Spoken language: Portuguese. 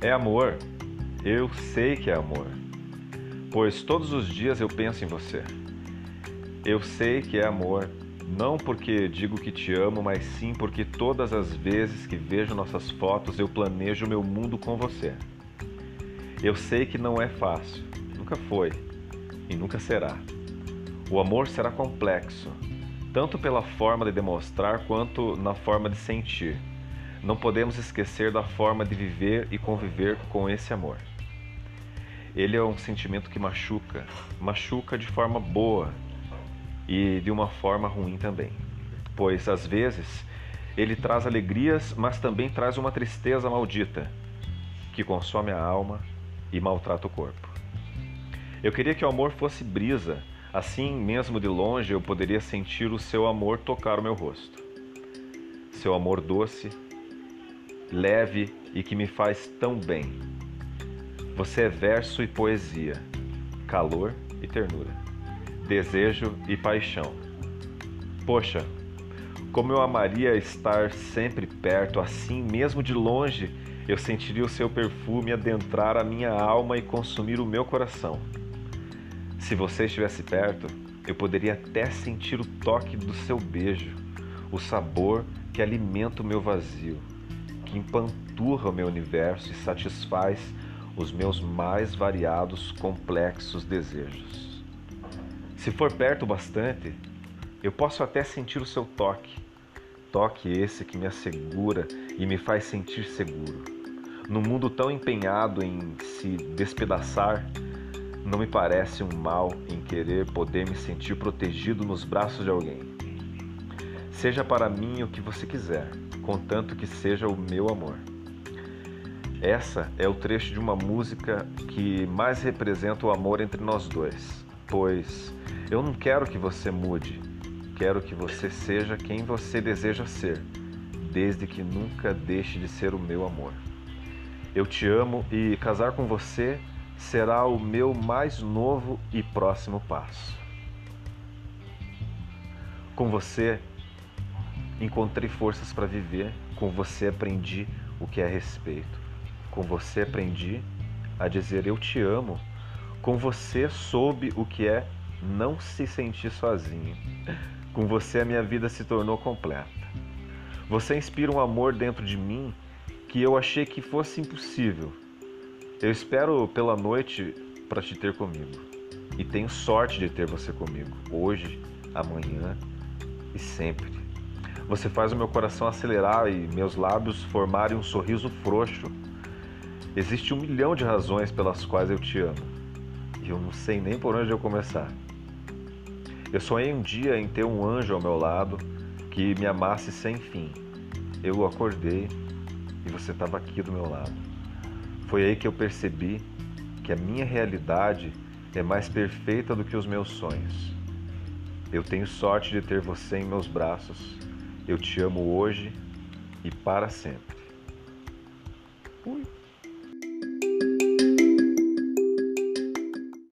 É amor. Eu sei que é amor. Pois todos os dias eu penso em você. Eu sei que é amor, não porque digo que te amo, mas sim porque todas as vezes que vejo nossas fotos eu planejo meu mundo com você. Eu sei que não é fácil, nunca foi e nunca será. O amor será complexo, tanto pela forma de demonstrar quanto na forma de sentir. Não podemos esquecer da forma de viver e conviver com esse amor. Ele é um sentimento que machuca, machuca de forma boa e de uma forma ruim também. Pois às vezes ele traz alegrias, mas também traz uma tristeza maldita que consome a alma e maltrata o corpo. Eu queria que o amor fosse brisa, assim mesmo de longe eu poderia sentir o seu amor tocar o meu rosto. Seu amor doce, leve e que me faz tão bem. Você é verso e poesia, calor e ternura, desejo e paixão. Poxa, como eu amaria estar sempre perto, assim mesmo de longe, eu sentiria o seu perfume adentrar a minha alma e consumir o meu coração. Se você estivesse perto, eu poderia até sentir o toque do seu beijo, o sabor que alimenta o meu vazio empanturra o meu universo e satisfaz os meus mais variados, complexos desejos. Se for perto bastante, eu posso até sentir o seu toque, toque esse que me assegura e me faz sentir seguro. No mundo tão empenhado em se despedaçar, não me parece um mal em querer poder me sentir protegido nos braços de alguém. Seja para mim o que você quiser contanto que seja o meu amor. Essa é o trecho de uma música que mais representa o amor entre nós dois, pois eu não quero que você mude, quero que você seja quem você deseja ser, desde que nunca deixe de ser o meu amor. Eu te amo e casar com você será o meu mais novo e próximo passo. Com você, Encontrei forças para viver, com você aprendi o que é respeito. Com você aprendi a dizer eu te amo. Com você soube o que é não se sentir sozinho. Com você a minha vida se tornou completa. Você inspira um amor dentro de mim que eu achei que fosse impossível. Eu espero pela noite para te ter comigo. E tenho sorte de ter você comigo, hoje, amanhã e sempre. Você faz o meu coração acelerar e meus lábios formarem um sorriso frouxo. Existe um milhão de razões pelas quais eu te amo. E eu não sei nem por onde eu começar. Eu sonhei um dia em ter um anjo ao meu lado que me amasse sem fim. Eu acordei e você estava aqui do meu lado. Foi aí que eu percebi que a minha realidade é mais perfeita do que os meus sonhos. Eu tenho sorte de ter você em meus braços eu te amo hoje e para sempre. Ui.